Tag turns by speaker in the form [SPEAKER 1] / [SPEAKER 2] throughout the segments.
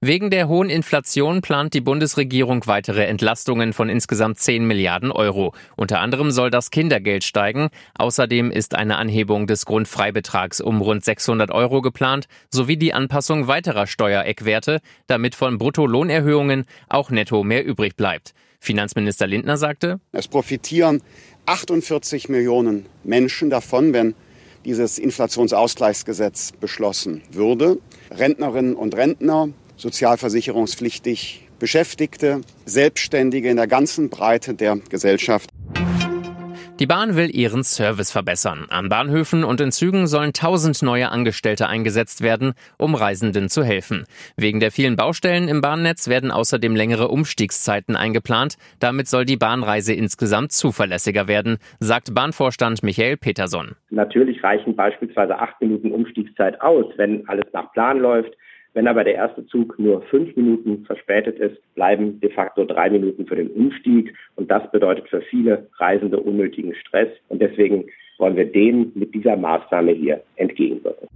[SPEAKER 1] Wegen der hohen Inflation plant die Bundesregierung weitere Entlastungen von insgesamt 10 Milliarden Euro. Unter anderem soll das Kindergeld steigen. Außerdem ist eine Anhebung des Grundfreibetrags um rund 600 Euro geplant, sowie die Anpassung weiterer Steuereckwerte, damit von Bruttolohnerhöhungen auch netto mehr übrig bleibt. Finanzminister Lindner sagte,
[SPEAKER 2] es profitieren 48 Millionen Menschen davon, wenn dieses Inflationsausgleichsgesetz beschlossen würde. Rentnerinnen und Rentner, sozialversicherungspflichtig Beschäftigte, Selbstständige in der ganzen Breite der Gesellschaft.
[SPEAKER 1] Die Bahn will ihren Service verbessern. An Bahnhöfen und in Zügen sollen tausend neue Angestellte eingesetzt werden, um Reisenden zu helfen. Wegen der vielen Baustellen im Bahnnetz werden außerdem längere Umstiegszeiten eingeplant. Damit soll die Bahnreise insgesamt zuverlässiger werden, sagt Bahnvorstand Michael Peterson.
[SPEAKER 3] Natürlich reichen beispielsweise acht Minuten Umstiegszeit aus, wenn alles nach Plan läuft. Wenn aber der erste Zug nur fünf Minuten verspätet ist, bleiben de facto drei Minuten für den Umstieg. Und das bedeutet für viele Reisende unnötigen Stress. Und deswegen wollen wir dem mit dieser Maßnahme hier entgegenwirken.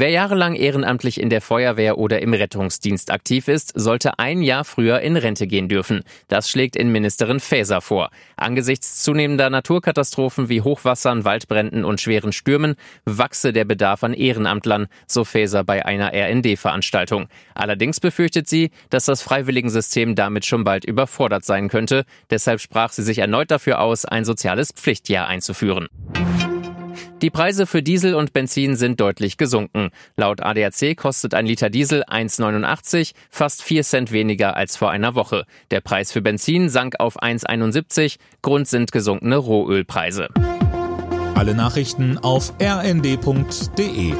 [SPEAKER 1] Wer jahrelang ehrenamtlich in der Feuerwehr oder im Rettungsdienst aktiv ist, sollte ein Jahr früher in Rente gehen dürfen. Das schlägt Innenministerin Faeser vor. Angesichts zunehmender Naturkatastrophen wie Hochwassern, Waldbränden und schweren Stürmen wachse der Bedarf an Ehrenamtlern, so Faeser bei einer RND-Veranstaltung. Allerdings befürchtet sie, dass das Freiwilligensystem damit schon bald überfordert sein könnte. Deshalb sprach sie sich erneut dafür aus, ein soziales Pflichtjahr einzuführen. Die Preise für Diesel und Benzin sind deutlich gesunken. Laut ADAC kostet ein Liter Diesel 1,89, fast 4 Cent weniger als vor einer Woche. Der Preis für Benzin sank auf 1,71. Grund sind gesunkene Rohölpreise.
[SPEAKER 4] Alle Nachrichten auf rnd.de